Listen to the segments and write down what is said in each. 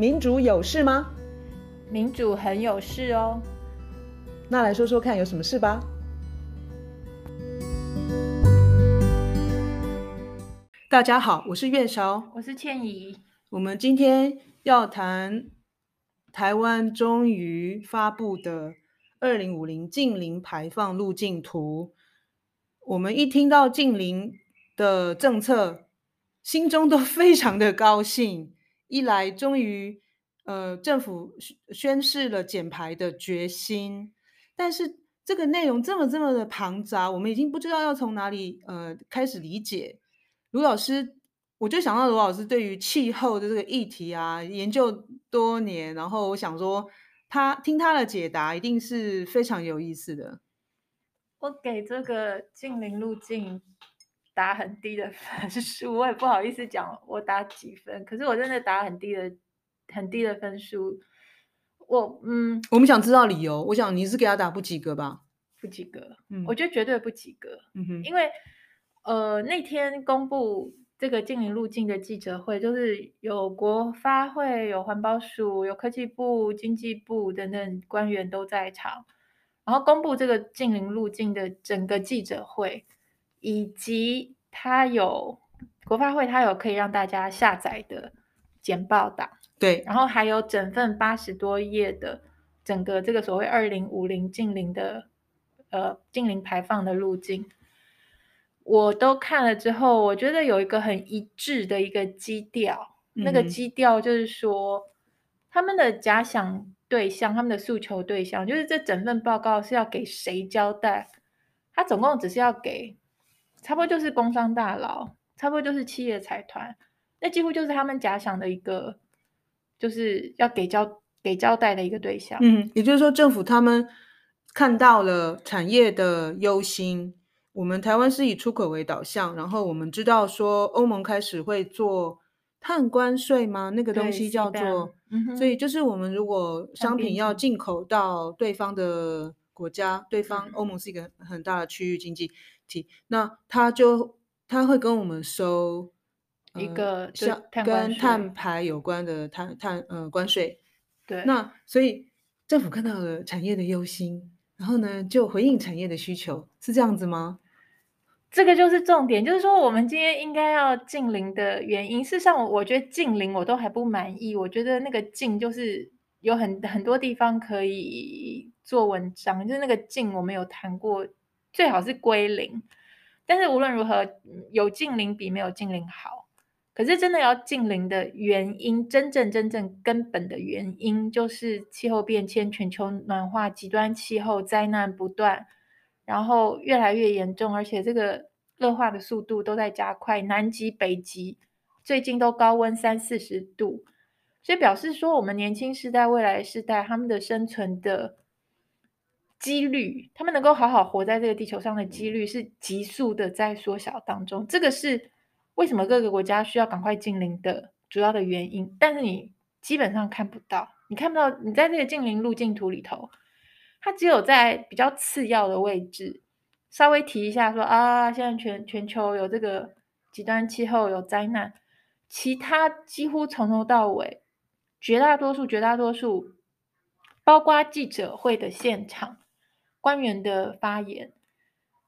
民主有事吗？民主很有事哦。那来说说看，有什么事吧？大家好，我是月韶，我是倩怡。我们今天要谈台湾终于发布的二零五零净零排放路径图。我们一听到净零的政策，心中都非常的高兴。一来，终于，呃，政府宣示了减排的决心，但是这个内容这么这么的庞杂，我们已经不知道要从哪里呃开始理解。卢老师，我就想到卢老师对于气候的这个议题啊，研究多年，然后我想说，他听他的解答一定是非常有意思的。我给这个净零路径。打很低的分 数，我也不好意思讲我打几分，可是我真的打很低的很低的分数。我嗯，我们想知道理由。我想你是给他打不及格吧？不及格，嗯，我觉得绝对不及格。嗯哼，因为呃那天公布这个禁零路径的记者会，就是有国发会、有环保署、有科技部、经济部等等官员都在场，然后公布这个禁零路径的整个记者会。以及它有国发会，它有可以让大家下载的简报档，对，然后还有整份八十多页的整个这个所谓二零五零近零的呃近零排放的路径，我都看了之后，我觉得有一个很一致的一个基调，嗯、那个基调就是说他们的假想对象，他们的诉求对象，就是这整份报告是要给谁交代？他总共只是要给。差不多就是工商大佬，差不多就是企业财团，那几乎就是他们假想的一个，就是要给交给交代的一个对象。嗯，也就是说，政府他们看到了产业的忧心。我们台湾是以出口为导向，然后我们知道说欧盟开始会做碳关税吗？那个东西叫做，嗯、所以就是我们如果商品要进口到对方的国家，对方欧盟是一个很大的区域经济。那他就他会跟我们收一个像跟碳排有关的碳碳呃关税，对。那所以政府看到了产业的忧心，然后呢就回应产业的需求，是这样子吗？这个就是重点，就是说我们今天应该要近零的原因。事实上，我我觉得近零我都还不满意，我觉得那个近就是有很很多地方可以做文章，就是那个近我们有谈过。最好是归零，但是无论如何，有近零比没有近零好。可是真的要近零的原因，真正真正根本的原因，就是气候变迁、全球暖化、极端气候灾难不断，然后越来越严重，而且这个恶化的速度都在加快。南极、北极最近都高温三四十度，所以表示说，我们年轻世代、未来世代他们的生存的。几率，他们能够好好活在这个地球上的几率是急速的在缩小当中。这个是为什么各个国家需要赶快禁零的主要的原因。但是你基本上看不到，你看不到，你在这个禁零路径图里头，它只有在比较次要的位置稍微提一下说啊，现在全全球有这个极端气候有灾难，其他几乎从头到尾，绝大多数绝大多数，包括记者会的现场。官员的发言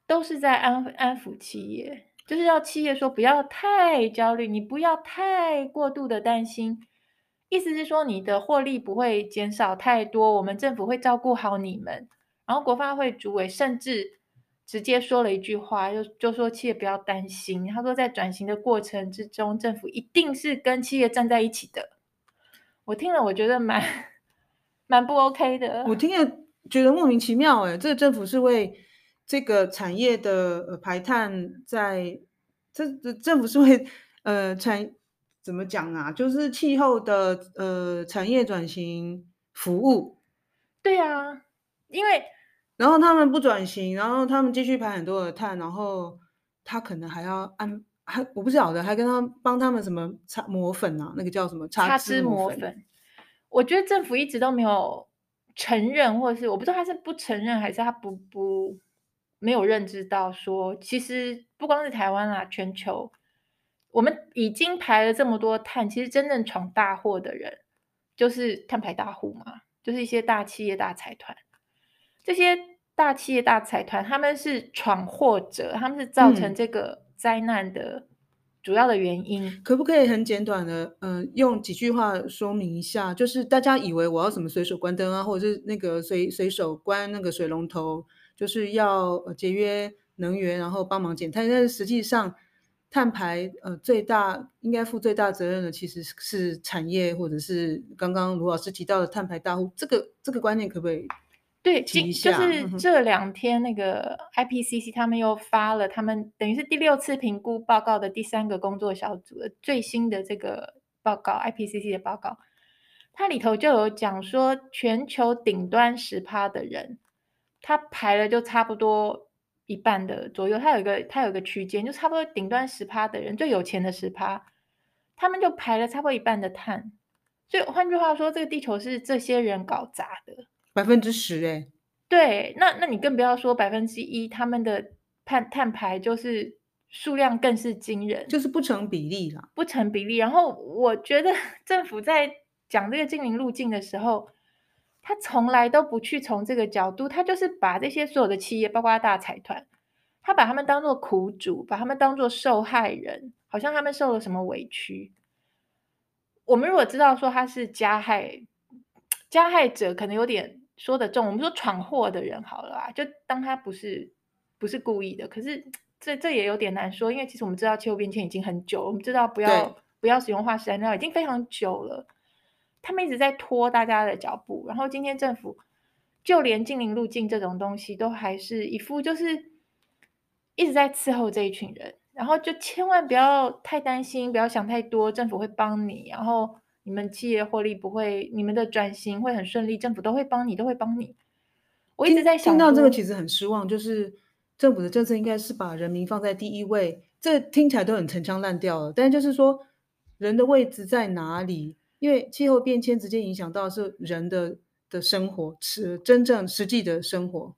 都是在安安抚企业，就是要企业说不要太焦虑，你不要太过度的担心，意思是说你的获利不会减少太多，我们政府会照顾好你们。然后国发会主委甚至直接说了一句话，就就说企业不要担心，他说在转型的过程之中，政府一定是跟企业站在一起的。我听了，我觉得蛮 蛮不 OK 的。我听了。觉得莫名其妙哎，这个政府是为这个产业的呃排碳在，这这政府是为呃产怎么讲啊？就是气候的呃产业转型服务。对啊，因为然后他们不转型，然后他们继续排很多的碳，然后他可能还要安还我不晓得还跟他帮他们什么擦抹粉啊？那个叫什么擦脂抹粉？粉。我觉得政府一直都没有。承认，或者是我不知道他是不承认，还是他不不没有认知到说，其实不光是台湾啦，全球我们已经排了这么多碳，其实真正闯大祸的人就是碳排大户嘛，就是一些大企业、大财团。这些大企业、大财团，他们是闯祸者，他们是造成这个灾难的主要的原因。可不可以很简短的，嗯、用几句话说明一下？就是大家以为我要什么随手关灯啊，或者是那个随随手关那个水龙头，就是要节约能源，然后帮忙减碳。但是实际上，碳排呃最大应该负最大责任的其实是产业，或者是刚刚卢老师提到的碳排大户。这个这个观念可不可以？对，今就是这两天那个 IPCC 他们又发了他们等于是第六次评估报告的第三个工作小组的最新的这个报告，IPCC 的报告，它里头就有讲说，全球顶端十趴的人，他排了就差不多一半的左右，它有一个它有一个区间，就差不多顶端十趴的人，最有钱的十趴，他们就排了差不多一半的碳，所以换句话说，这个地球是这些人搞砸的。百分之十哎，对，那那你更不要说百分之一，他们的碳碳排就是数量更是惊人，就是不成比例啦，不成比例。然后我觉得 政府在讲这个净零路径的时候，他从来都不去从这个角度，他就是把这些所有的企业，包括大财团，他把他们当做苦主，把他们当做受害人，好像他们受了什么委屈。我们如果知道说他是加害加害者，可能有点。说的重，我们说闯祸的人好了啊，就当他不是不是故意的。可是这这也有点难说，因为其实我们知道气候变迁已经很久，我们知道不要不要使用化石燃料已经非常久了，他们一直在拖大家的脚步。然后今天政府就连近邻路径这种东西都还是一副就是一直在伺候这一群人，然后就千万不要太担心，不要想太多，政府会帮你，然后。你们企业获利不会，你们的转型会很顺利，政府都会帮你，都会帮你。我一直在想，听到这个其实很失望，就是政府的政策应该是把人民放在第一位，这听起来都很陈腔滥调了。但是就是说，人的位置在哪里？因为气候变迁直接影响到是人的的生活，是真正实际的生活。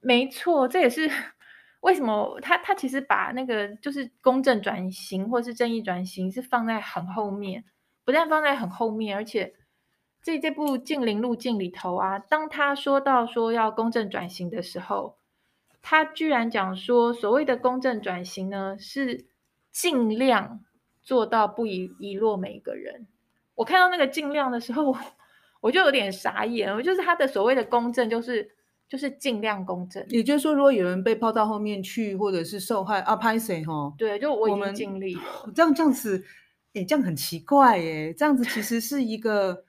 没错，这也是为什么他他其实把那个就是公正转型或是正义转型是放在很后面。不但放在很后面，而且这这部近邻路径里头啊，当他说到说要公正转型的时候，他居然讲说，所谓的公正转型呢，是尽量做到不遗遗落每一个人。我看到那个尽量的时候，我就有点傻眼。我就是他的所谓的公正，就是就是尽量公正。也就是说，如果有人被抛到后面去，或者是受害啊，拍谁哈？对，就我已经尽力了。这样这样子。诶，这样很奇怪耶，这样子其实是一个，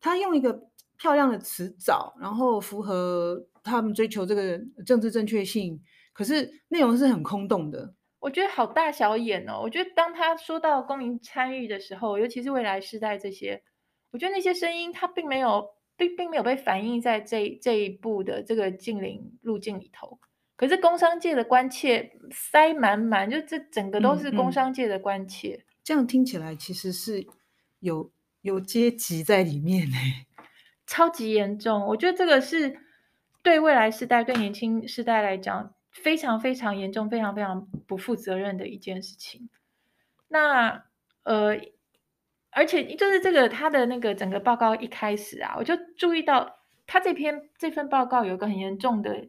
他用一个漂亮的词藻，然后符合他们追求这个政治正确性，可是内容是很空洞的。我觉得好大小眼哦。我觉得当他说到公民参与的时候，尤其是未来世代这些，我觉得那些声音他并没有并并没有被反映在这这一步的这个净零路径里头。可是工商界的关切塞满满，就这整个都是工商界的关切。嗯嗯这样听起来其实是有有阶级在里面呢，超级严重。我觉得这个是对未来世代、对年轻世代来讲非常非常严重、非常非常不负责任的一件事情。那呃，而且就是这个他的那个整个报告一开始啊，我就注意到他这篇这份报告有一个很严重的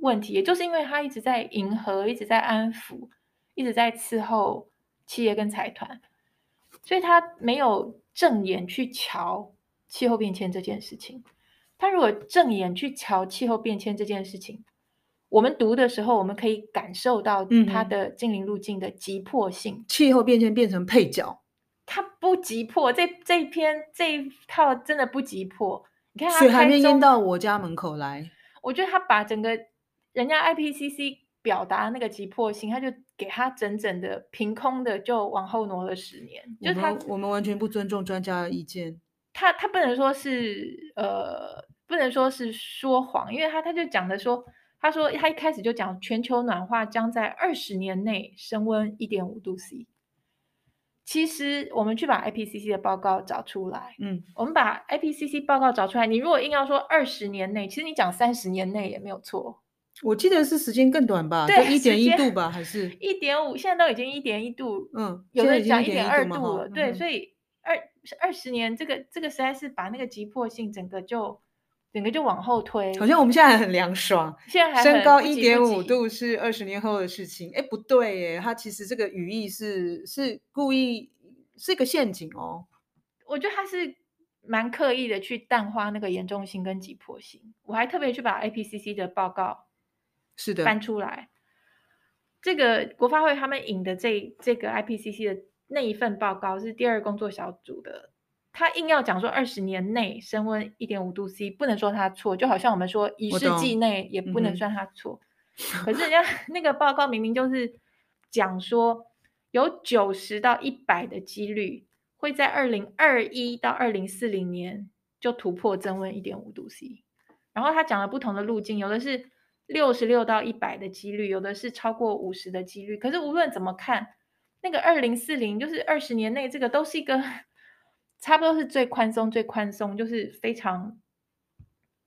问题，也就是因为他一直在迎合、一直在安抚、一直在伺候。企业跟财团，所以他没有正眼去瞧气候变迁这件事情。他如果正眼去瞧气候变迁这件事情，我们读的时候，我们可以感受到它的净零路径的急迫性。嗯、气候变迁变成配角，它不急迫。这这一篇这一套真的不急迫。你看，水还没淹到我家门口来。我觉得他把整个人家 IPCC 表达那个急迫性，他就。给他整整的凭空的就往后挪了十年，就他我们完全不尊重专家的意见。他他不能说是呃，不能说是说谎，因为他他就讲的说，他说他一开始就讲全球暖化将在二十年内升温一点五度 C。其实我们去把 IPCC 的报告找出来，嗯，我们把 IPCC 报告找出来，你如果硬要说二十年内，其实你讲三十年内也没有错。我记得是时间更短吧，对，一点一度吧，还是一点五？现在都已经一点一度，嗯，有的讲一点二度了，嗯、对，所以二二十年，这个这个实在是把那个急迫性整个就整个就往后推。好像我们现在还很凉爽，现在还升高一点五度是二十年后的事情。哎，不对耶，它其实这个语义是是故意是一个陷阱哦。我觉得他是蛮刻意的去淡化那个严重性跟急迫性。我还特别去把 IPCC 的报告是的翻出来。这个国发会他们引的这这个 IPCC 的那一份报告是第二工作小组的，他硬要讲说二十年内升温一点五度 C，不能说他错，就好像我们说一世纪内也不能算他错。嗯、可是人家 那个报告明明就是讲说有九十到一百的几率会在二零二一到二零四零年就突破增温一点五度 C，然后他讲了不同的路径，有的是。六十六到一百的几率，有的是超过五十的几率。可是无论怎么看，那个二零四零就是二十年内，这个都是一个差不多是最宽松、最宽松，就是非常，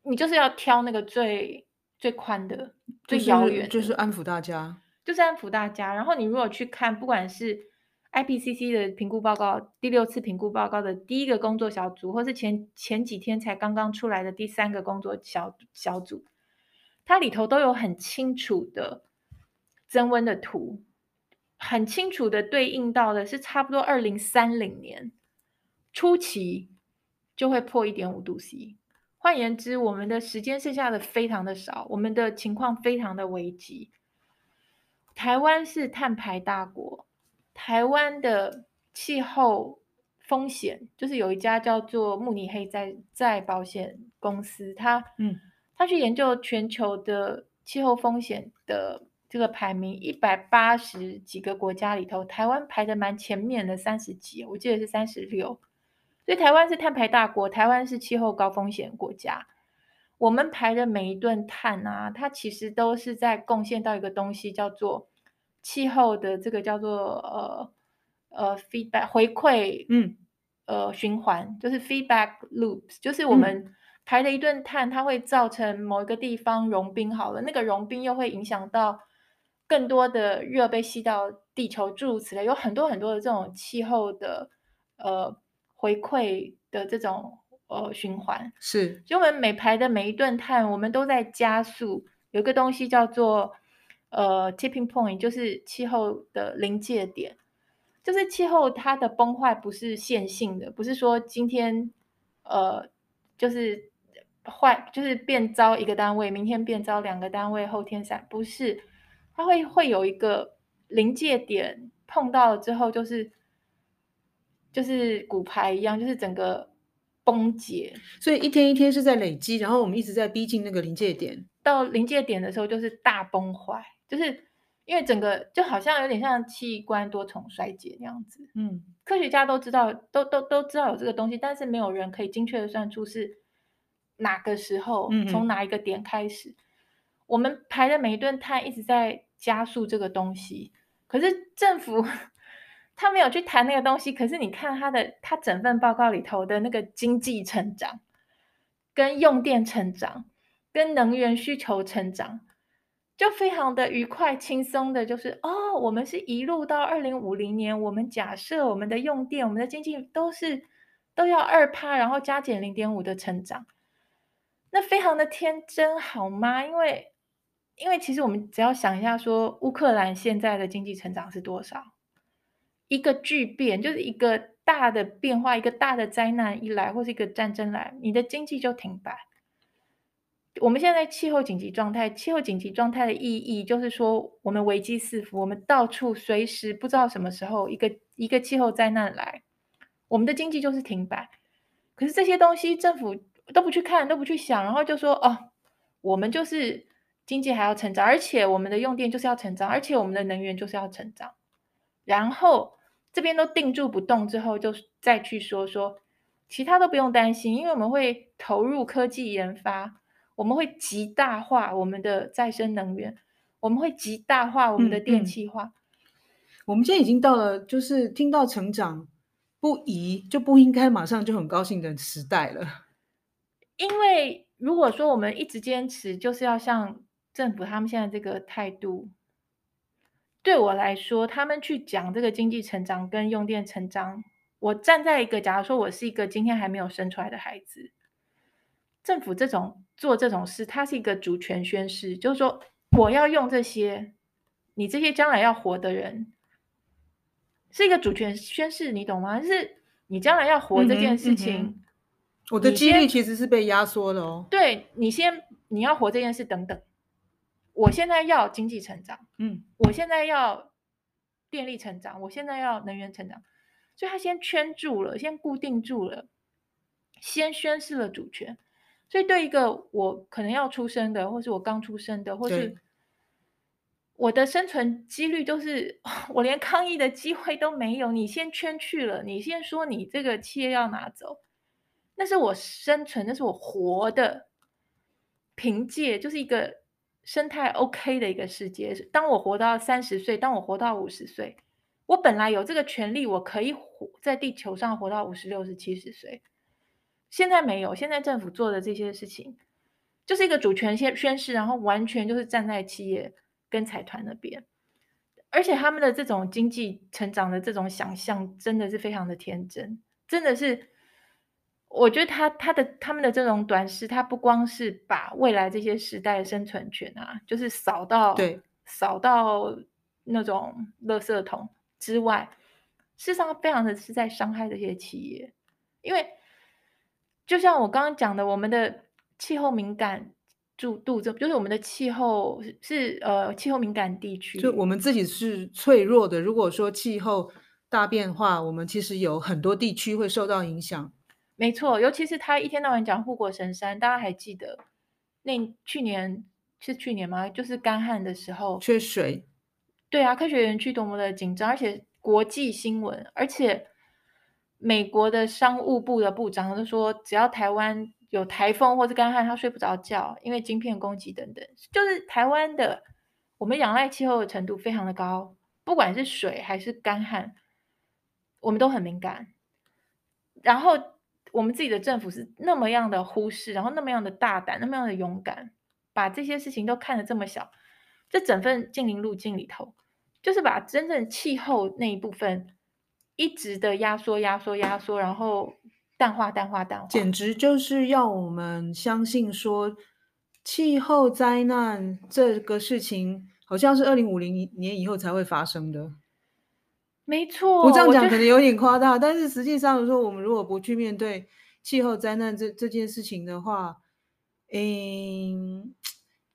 你就是要挑那个最最宽的、最遥远的，就是安抚大家，就是安抚大家。然后你如果去看，不管是 IPCC 的评估报告，第六次评估报告的第一个工作小组，或是前前几天才刚刚出来的第三个工作小小组。它里头都有很清楚的增温的图，很清楚的对应到的是差不多二零三零年初期就会破一点五度 C。换言之，我们的时间剩下的非常的少，我们的情况非常的危急。台湾是碳排大国，台湾的气候风险就是有一家叫做慕尼黑在在保险公司，它嗯。他去研究全球的气候风险的这个排名，一百八十几个国家里头，台湾排的蛮前面的，三十几，我记得是三十六。所以台湾是碳排大国，台湾是气候高风险国家。我们排的每一吨碳啊，它其实都是在贡献到一个东西，叫做气候的这个叫做呃呃 feedback 回馈，嗯，呃循环，就是 feedback loops，就是我们、嗯。排了一顿碳，它会造成某一个地方融冰好了，那个融冰又会影响到更多的热被吸到地球，诸如此类，有很多很多的这种气候的呃回馈的这种呃循环。是，就我们每排的每一顿碳，我们都在加速，有一个东西叫做呃 tipping point，就是气候的临界点，就是气候它的崩坏不是线性的，不是说今天呃就是。坏就是变招一个单位，明天变招两个单位，后天散，不是，它会会有一个临界点，碰到了之后就是就是骨牌一样，就是整个崩解。所以一天一天是在累积，然后我们一直在逼近那个临界点。到临界点的时候就是大崩坏，就是因为整个就好像有点像器官多重衰竭那样子。嗯，科学家都知道，都都都知道有这个东西，但是没有人可以精确的算出是。哪个时候，从哪一个点开始，嗯、我们排的每一顿碳一直在加速这个东西。可是政府 他没有去谈那个东西。可是你看他的，他整份报告里头的那个经济成长、跟用电成长、跟能源需求成长，就非常的愉快、轻松的，就是哦，我们是一路到二零五零年，我们假设我们的用电、我们的经济都是都要二趴，然后加减零点五的成长。那非常的天真，好吗？因为，因为其实我们只要想一下说，乌克兰现在的经济成长是多少？一个巨变，就是一个大的变化，一个大的灾难一来，或是一个战争来，你的经济就停摆。我们现在气候紧急状态，气候紧急状态的意义就是说，我们危机四伏，我们到处随时不知道什么时候一个一个气候灾难来，我们的经济就是停摆。可是这些东西政府。都不去看，都不去想，然后就说哦，我们就是经济还要成长，而且我们的用电就是要成长，而且我们的能源就是要成长。然后这边都定住不动之后，就再去说说其他都不用担心，因为我们会投入科技研发，我们会极大化我们的再生能源，我们会极大化我们的电气化。嗯嗯。我们现在已经到了，就是听到成长不宜就不应该马上就很高兴的时代了。因为如果说我们一直坚持，就是要像政府他们现在这个态度，对我来说，他们去讲这个经济成长跟用电成长，我站在一个，假如说我是一个今天还没有生出来的孩子，政府这种做这种事，它是一个主权宣誓，就是说我要用这些，你这些将来要活的人，是一个主权宣誓，你懂吗？就是你将来要活这件事情，嗯嗯、我的几率其实是被压缩的哦。对，你先你要活这件事，等等，我现在要经济成长，嗯，我现在要电力成长，我现在要能源成长。所以他先圈住了，先固定住了，先宣示了主权。所以对一个我可能要出生的，或是我刚出生的，或是我的生存几率都是 我连抗议的机会都没有。你先圈去了，你先说你这个企业要拿走，那是我生存，那是我活的凭借，就是一个生态 OK 的一个世界。当我活到三十岁，当我活到五十岁。我本来有这个权利，我可以活在地球上活到五十、六十、七十岁。现在没有，现在政府做的这些事情，就是一个主权宣宣誓，然后完全就是站在企业跟财团那边，而且他们的这种经济成长的这种想象，真的是非常的天真，真的是，我觉得他他的他们的这种短视，他不光是把未来这些时代的生存权啊，就是扫到对扫到那种垃圾桶。之外，事实上非常的是在伤害这些企业，因为就像我刚刚讲的，我们的气候敏感度度，这就是我们的气候是呃气候敏感地区，就我们自己是脆弱的。如果说气候大变化，我们其实有很多地区会受到影响。没错，尤其是他一天到晚讲护国神山，大家还记得那去年是去年吗？就是干旱的时候，缺水。对啊，科学园区多么的紧张，而且国际新闻，而且美国的商务部的部长都说，只要台湾有台风或是干旱，他睡不着觉，因为晶片攻击等等。就是台湾的，我们仰赖气候的程度非常的高，不管是水还是干旱，我们都很敏感。然后我们自己的政府是那么样的忽视，然后那么样的大胆，那么样的勇敢，把这些事情都看得这么小。这整份净零路径里头。就是把真正气候那一部分一直的压缩、压缩、压缩，然后淡化、淡化、淡化，简直就是要我们相信说，气候灾难这个事情好像是二零五零年以后才会发生的。没错，我这样讲可能有点夸大，但是实际上说，我们如果不去面对气候灾难这这件事情的话，嗯，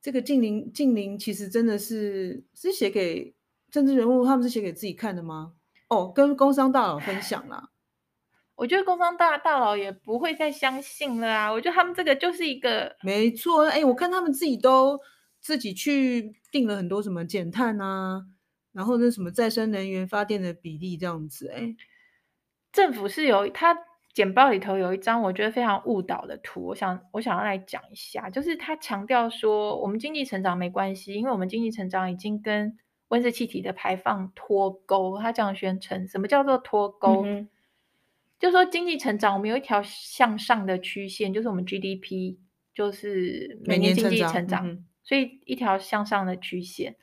这个近邻近邻其实真的是是写给。政治人物他们是写给自己看的吗？哦，跟工商大佬分享啦。我觉得工商大大佬也不会再相信了啊。我觉得他们这个就是一个没错。哎，我看他们自己都自己去定了很多什么减碳啊，然后那什么再生能源发电的比例这样子。哎，政府是有它简报里头有一张我觉得非常误导的图，我想我想要来讲一下，就是他强调说我们经济成长没关系，因为我们经济成长已经跟温室气体的排放脱钩，他这样宣称。什么叫做脱钩？嗯、就是说经济成长，我们有一条向上的曲线，就是我们 GDP，就是每年经济成长，成长嗯、所以一条向上的曲线。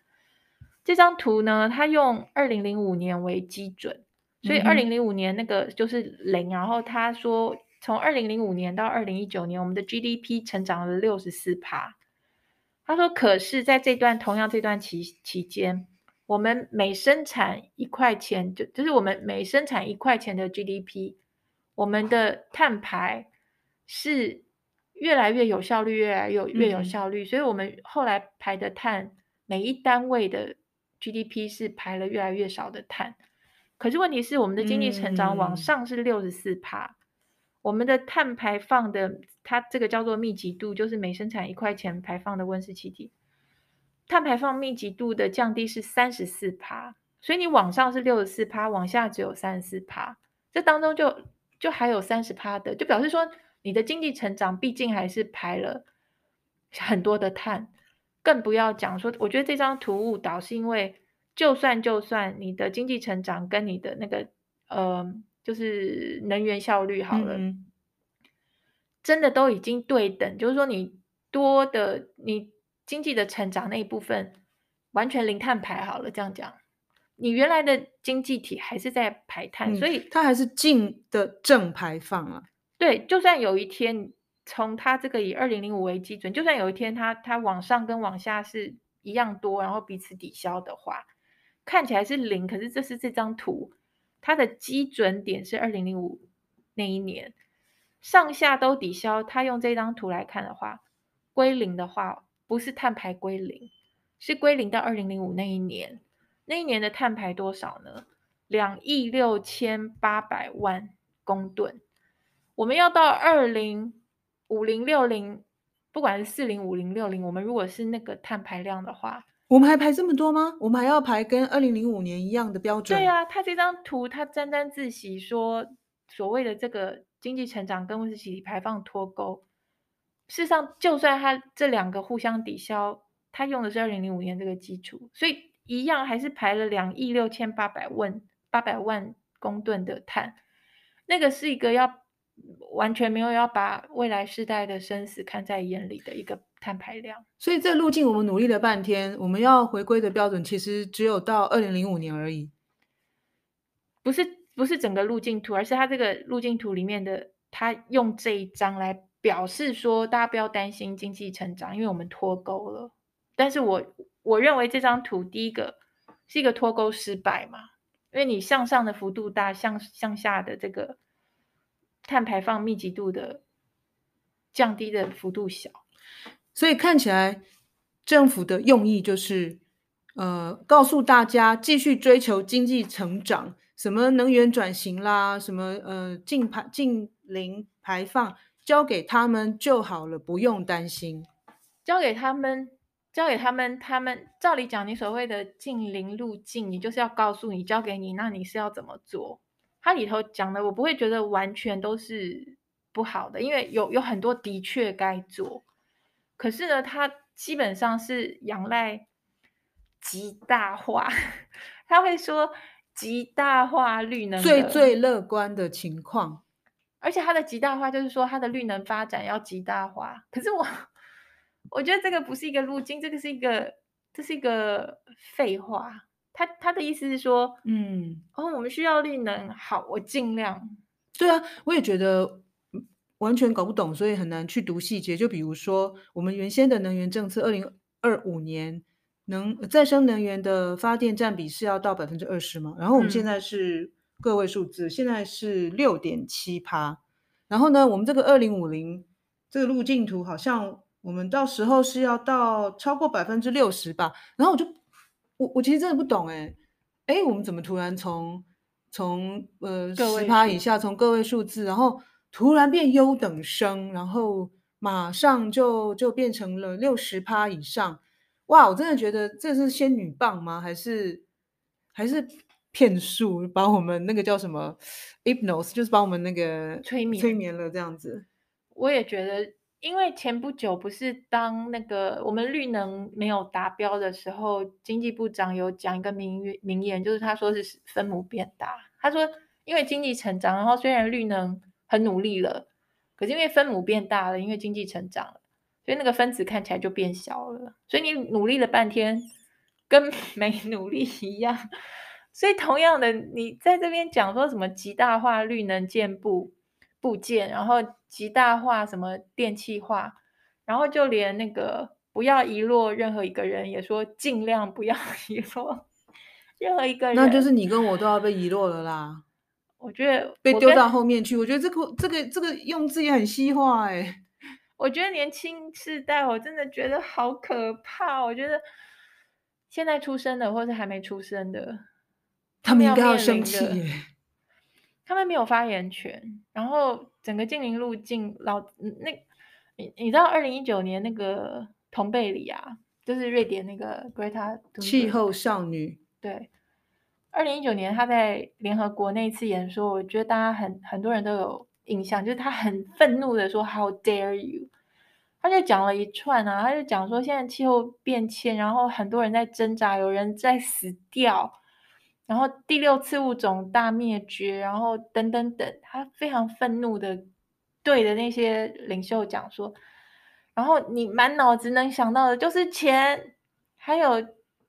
这张图呢，它用二零零五年为基准，所以二零零五年那个就是零。然后他说，从二零零五年到二零一九年，我们的 GDP 成长了六十四趴。他说，可是在这段同样这段期期间。我们每生产一块钱，就就是我们每生产一块钱的 GDP，我们的碳排是越来越有效率，越来越越有效率。嗯、所以，我们后来排的碳，每一单位的 GDP 是排了越来越少的碳。可是问题是，我们的经济成长往上是六十四趴，我们的碳排放的它这个叫做密集度，就是每生产一块钱排放的温室气体。碳排放密集度的降低是三十四趴，所以你往上是六十四趴，往下只有三十四趴，这当中就就还有三十趴的，就表示说你的经济成长毕竟还是排了很多的碳，更不要讲说，我觉得这张图误导是因为，就算就算你的经济成长跟你的那个呃，就是能源效率好了，嗯、真的都已经对等，就是说你多的你。经济的成长那一部分完全零碳排好了，这样讲，你原来的经济体还是在排碳，嗯、所以它还是净的正排放啊。对，就算有一天从它这个以二零零五为基准，就算有一天它它往上跟往下是一样多，然后彼此抵消的话，看起来是零，可是这是这张图，它的基准点是二零零五那一年，上下都抵消。它用这张图来看的话，归零的话，不是碳排归零，是归零到二零零五那一年。那一年的碳排多少呢？两亿六千八百万公吨。我们要到二零五零六零，不管是四零五零六零，我们如果是那个碳排量的话，我们还排这么多吗？我们还要排跟二零零五年一样的标准？对啊，他这张图他沾沾自喜说，所谓的这个经济成长跟温室气体排放脱钩。事实上，就算他这两个互相抵消，他用的是二零零五年这个基础，所以。一样还是排了两亿六千八百万八百万公吨的碳，那个是一个要完全没有要把未来世代的生死看在眼里的一个碳排量。所以这路径我们努力了半天，我们要回归的标准其实只有到二零零五年而已。不是不是整个路径图，而是它这个路径图里面的，它用这一张来表示说，大家不要担心经济成长，因为我们脱钩了。但是我。我认为这张图第一个是一个脱钩失败嘛，因为你向上的幅度大，向向下的这个碳排放密集度的降低的幅度小，所以看起来政府的用意就是，呃，告诉大家继续追求经济成长，什么能源转型啦，什么呃净排净零排放，交给他们就好了，不用担心，交给他们。交给他们，他们照理讲，你所谓的净零路径，你就是要告诉你，交给你，那你是要怎么做？它里头讲的，我不会觉得完全都是不好的，因为有有很多的确该做。可是呢，它基本上是仰赖极大化，他会说极大化绿能最最乐观的情况，而且它的极大化就是说它的绿能发展要极大化。可是我。我觉得这个不是一个路径，这个是一个，这是一个废话。他他的意思是说，嗯，哦，我们需要绿能，好，我尽量。对啊，我也觉得完全搞不懂，所以很难去读细节。就比如说，我们原先的能源政策，二零二五年能再生能源的发电占比是要到百分之二十嘛？然后我们现在是个位数字，嗯、现在是六点七趴。然后呢，我们这个二零五零这个路径图好像。我们到时候是要到超过百分之六十吧，然后我就我我其实真的不懂哎哎，我们怎么突然从从呃十趴以下从个位数字，然后突然变优等生，然后马上就就变成了六十趴以上，哇！我真的觉得这是仙女棒吗？还是还是骗术？把我们那个叫什么 hypnos，就是把我们那个催眠催眠了这样子。我也觉得。因为前不久不是当那个我们绿能没有达标的时候，经济部长有讲一个名名言，就是他说是分母变大。他说，因为经济成长，然后虽然绿能很努力了，可是因为分母变大了，因为经济成长了，所以那个分子看起来就变小了。所以你努力了半天，跟 没努力一样。所以同样的，你在这边讲说什么极大化绿能建部部件，然后极大化什么电气化，然后就连那个不要遗落任何一个人，也说尽量不要 遗落任何一个人。那就是你跟我都要被遗落了啦。我觉得被丢到后面去。我觉得这个这个这个用字也很西化哎。我觉得年轻世代，我真的觉得好可怕。我觉得现在出生的，或是还没出生的，他们应该要生气耶。他们没有发言权，然后整个净零路径老那，你你知道二零一九年那个同贝里啊，就是瑞典那个 Greta 气候少女，对，二零一九年他在联合国那一次演说，我觉得大家很很多人都有印象，就是他很愤怒的说 How dare you，他就讲了一串啊，他就讲说现在气候变迁，然后很多人在挣扎，有人在死掉。然后第六次物种大灭绝，然后等等等，他非常愤怒的对着那些领袖讲说，然后你满脑子能想到的就是钱，还有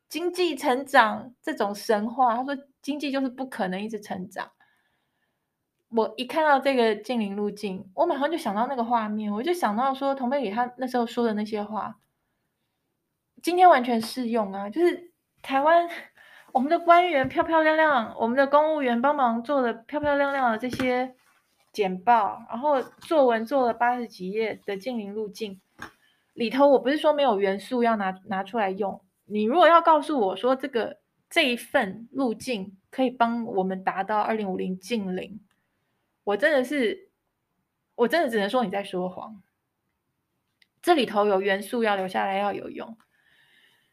经济成长这种神话，他说经济就是不可能一直成长。我一看到这个净零路径，我马上就想到那个画面，我就想到说，童佩里他那时候说的那些话，今天完全适用啊！就是台湾我们的官员漂漂亮亮，我们的公务员帮忙做的漂漂亮亮的这些简报，然后作文做了八十几页的近零路径里头，我不是说没有元素要拿拿出来用，你如果要告诉我说这个这一份路径可以帮我们达到二零五零近零。我真的是，我真的只能说你在说谎。这里头有元素要留下来要有用，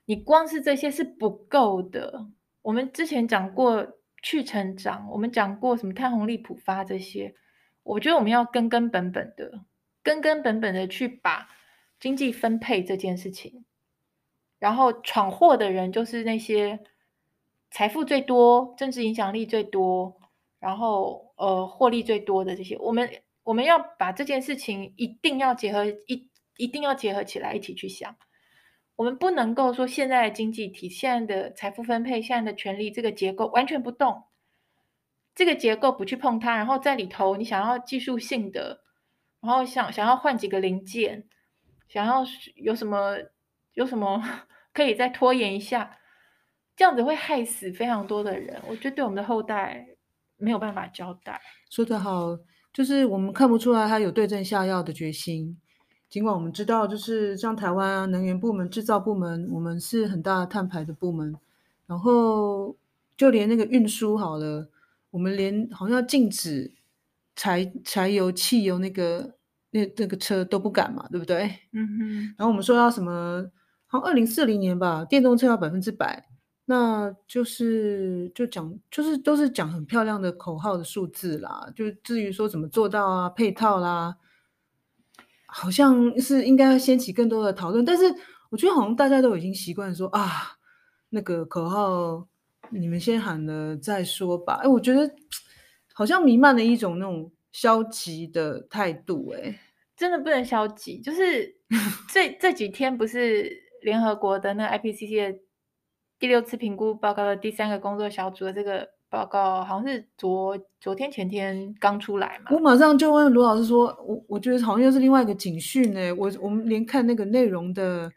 你光是这些是不够的。我们之前讲过去成长，我们讲过什么碳红利普发这些，我觉得我们要根根本本的、根根本本的去把经济分配这件事情，然后闯祸的人就是那些财富最多、政治影响力最多。然后，呃，获利最多的这些，我们我们要把这件事情一定要结合一一定要结合起来一起去想。我们不能够说现在的经济体、现在的财富分配、现在的权力这个结构完全不动，这个结构不去碰它，然后在里头你想要技术性的，然后想想要换几个零件，想要有什么有什么 可以再拖延一下，这样子会害死非常多的人。我觉得对我们的后代。没有办法交代，说得好，就是我们看不出来他有对症下药的决心。尽管我们知道，就是像台湾啊，能源部门、制造部门，我们是很大的碳排的部门。然后就连那个运输好了，我们连好像要禁止柴柴油、汽油那个那那个车都不敢嘛，对不对？嗯哼。然后我们说要什么，好像二零四零年吧，电动车要百分之百。那就是就讲，就是都是讲很漂亮的口号的数字啦。就至于说怎么做到啊，配套啦，好像是应该要掀起更多的讨论。但是我觉得好像大家都已经习惯说啊，那个口号你们先喊了再说吧。哎，我觉得好像弥漫了一种那种消极的态度。哎，真的不能消极。就是 这这几天不是联合国的那 IPCC 的。第六次评估报告的第三个工作小组的这个报告，好像是昨昨天前天刚出来嘛。我马上就问罗老师说：“我我觉得好像又是另外一个警讯呢。我我们连看那个内容的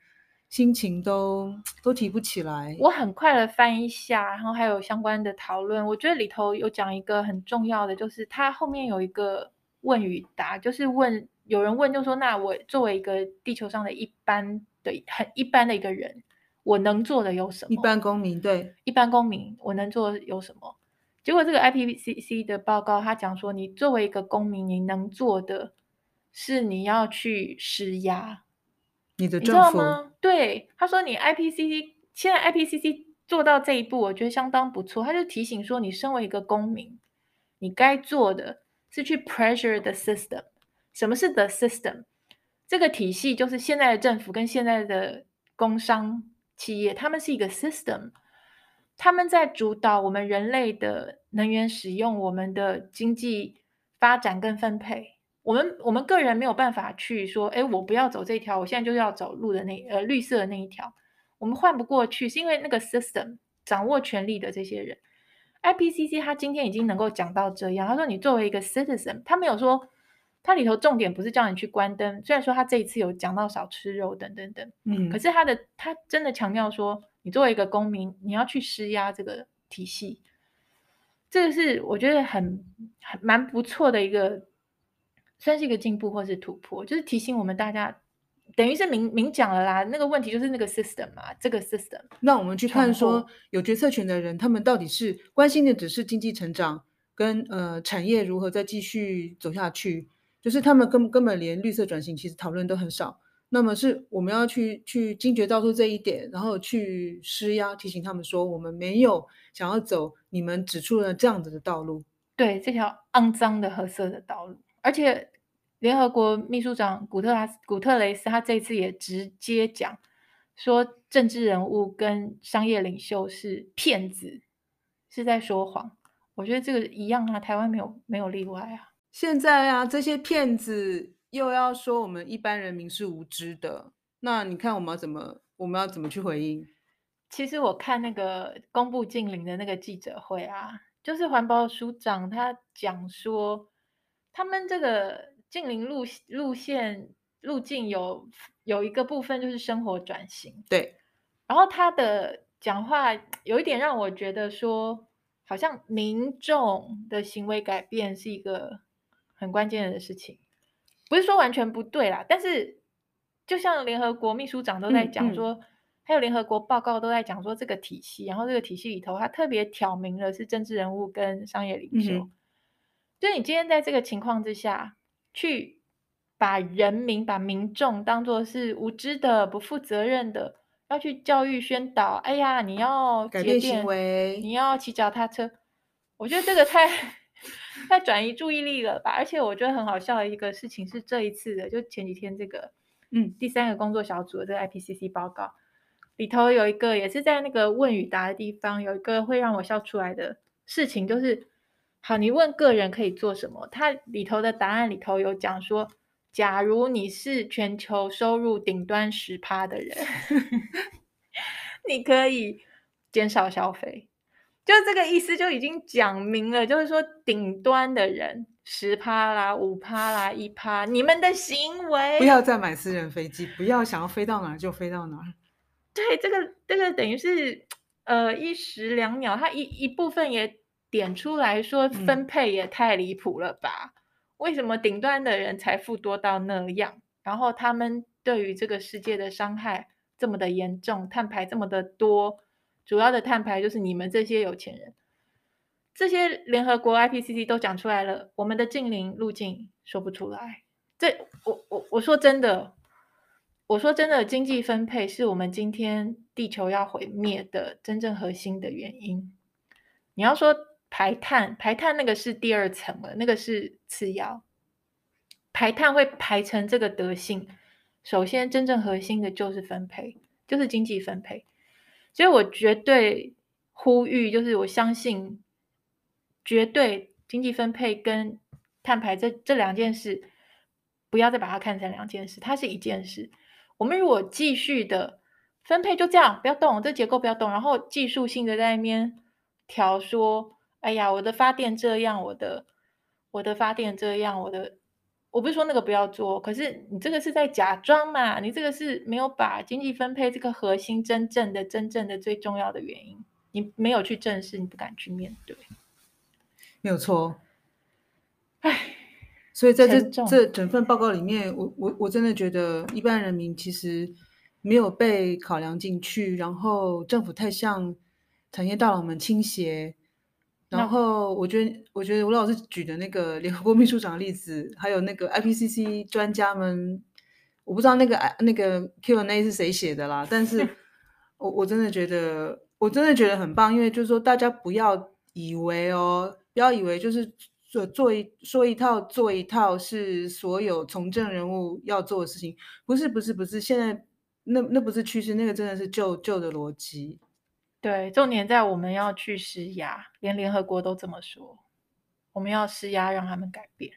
心情都都提不起来。”我很快的翻一下，然后还有相关的讨论。我觉得里头有讲一个很重要的，就是它后面有一个问与答，就是问有人问就说：“那我作为一个地球上的一般的很一般的一个人。”我能做的有什么？一般公民，对，一般公民，我能做有什么？结果这个 IPCC 的报告，他讲说，你作为一个公民，你能做的是你要去施压，你的政府？对，他说你 IPCC 现在 IPCC 做到这一步，我觉得相当不错。他就提醒说，你身为一个公民，你该做的是去 pressure the system。什么是 the system？这个体系就是现在的政府跟现在的工商。企业，他们是一个 system，他们在主导我们人类的能源使用，我们的经济发展跟分配。我们我们个人没有办法去说，哎，我不要走这条，我现在就是要走路的那呃绿色的那一条。我们换不过去，是因为那个 system 掌握权力的这些人。IPCC 他今天已经能够讲到这样，他说你作为一个 citizen，他没有说。他里头重点不是叫你去关灯，虽然说他这一次有讲到少吃肉等等等，嗯，可是他的他真的强调说，你作为一个公民，你要去施压这个体系，这个是我觉得很很蛮不错的一个，算是一个进步或是突破，就是提醒我们大家，等于是明明讲了啦，那个问题就是那个 system 嘛，这个 system，那我们去看说有决策权的人，他们到底是关心的只是经济成长跟呃产业如何再继续走下去。就是他们根根本连绿色转型其实讨论都很少，那么是我们要去去惊觉到出这一点，然后去施压提醒他们说，我们没有想要走你们指出的这样子的道路，对这条肮脏的褐色的道路。而且联合国秘书长古特拉古特雷斯他这次也直接讲说，政治人物跟商业领袖是骗子，是在说谎。我觉得这个一样啊，台湾没有没有例外啊。现在啊，这些骗子又要说我们一般人民是无知的，那你看我们要怎么，我们要怎么去回应？其实我看那个公布禁令的那个记者会啊，就是环保署长他讲说，他们这个禁令路路线路径有有一个部分就是生活转型，对。然后他的讲话有一点让我觉得说，好像民众的行为改变是一个很关键的事情，不是说完全不对啦，但是就像联合国秘书长都在讲说。嗯嗯还有联合国报告都在讲说这个体系，然后这个体系里头，他特别挑明了是政治人物跟商业领袖。嗯、就你今天在这个情况之下，去把人民、把民众当做是无知的、不负责任的，要去教育宣导。哎呀，你要改变行为，你要骑脚踏车。我觉得这个太太转移注意力了吧？而且我觉得很好笑的一个事情是这一次的，就前几天这个嗯第三个工作小组的这个 IPCC 报告。里头有一个也是在那个问与答的地方，有一个会让我笑出来的事情，就是好，你问个人可以做什么？它里头的答案里头有讲说，假如你是全球收入顶端十趴的人，你可以减少消费，就这个意思就已经讲明了，就是说顶端的人十趴啦、五趴啦、一趴，你们的行为不要再买私人飞机，不要想要飞到哪儿就飞到哪儿。对，这个这个等于是呃一石两鸟，它一一部分也点出来说分配也太离谱了吧？嗯、为什么顶端的人财富多到那样，然后他们对于这个世界的伤害这么的严重，碳排这么的多，主要的碳排就是你们这些有钱人，这些联合国 IPCC 都讲出来了，我们的近邻路径说不出来。这我我我说真的。我说真的，经济分配是我们今天地球要毁灭的真正核心的原因。你要说排碳，排碳那个是第二层了，那个是次要。排碳会排成这个德性，首先真正核心的就是分配，就是经济分配。所以我绝对呼吁，就是我相信，绝对经济分配跟碳排这这两件事，不要再把它看成两件事，它是一件事。我们如果继续的分配就这样，不要动，这结构不要动，然后技术性的在那边调说，哎呀，我的发电这样，我的我的发电这样，我的，我不是说那个不要做，可是你这个是在假装嘛，你这个是没有把经济分配这个核心真正的、真正的最重要的原因，你没有去正视，你不敢去面对，没有错。哎。所以在这这整份报告里面，我我我真的觉得一般人民其实没有被考量进去，然后政府太向产业大佬们倾斜，然后我觉得我觉得吴老师举的那个联合国秘书长的例子，还有那个 IPCC 专家们，我不知道那个那个 Q&A 是谁写的啦，但是 我我真的觉得我真的觉得很棒，因为就是说大家不要以为哦，不要以为就是。做做一说一套做一套是所有从政人物要做的事情，不是不是不是，现在那那不是趋势，那个真的是旧旧的逻辑。对，重点在我们要去施压，连联合国都这么说，我们要施压让他们改变。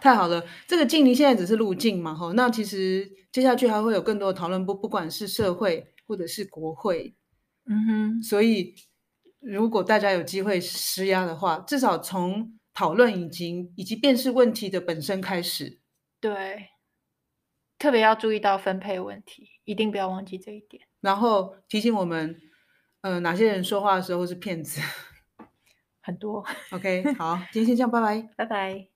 太好了，这个禁令现在只是路径嘛，吼，那其实接下去还会有更多的讨论，不不管是社会或者是国会，嗯哼，所以如果大家有机会施压的话，至少从讨论已经以及辨识问题的本身开始，对，特别要注意到分配问题，一定不要忘记这一点。然后提醒我们，呃，哪些人说话的时候是骗子，很多。OK，好，今天先这样，拜拜，拜拜。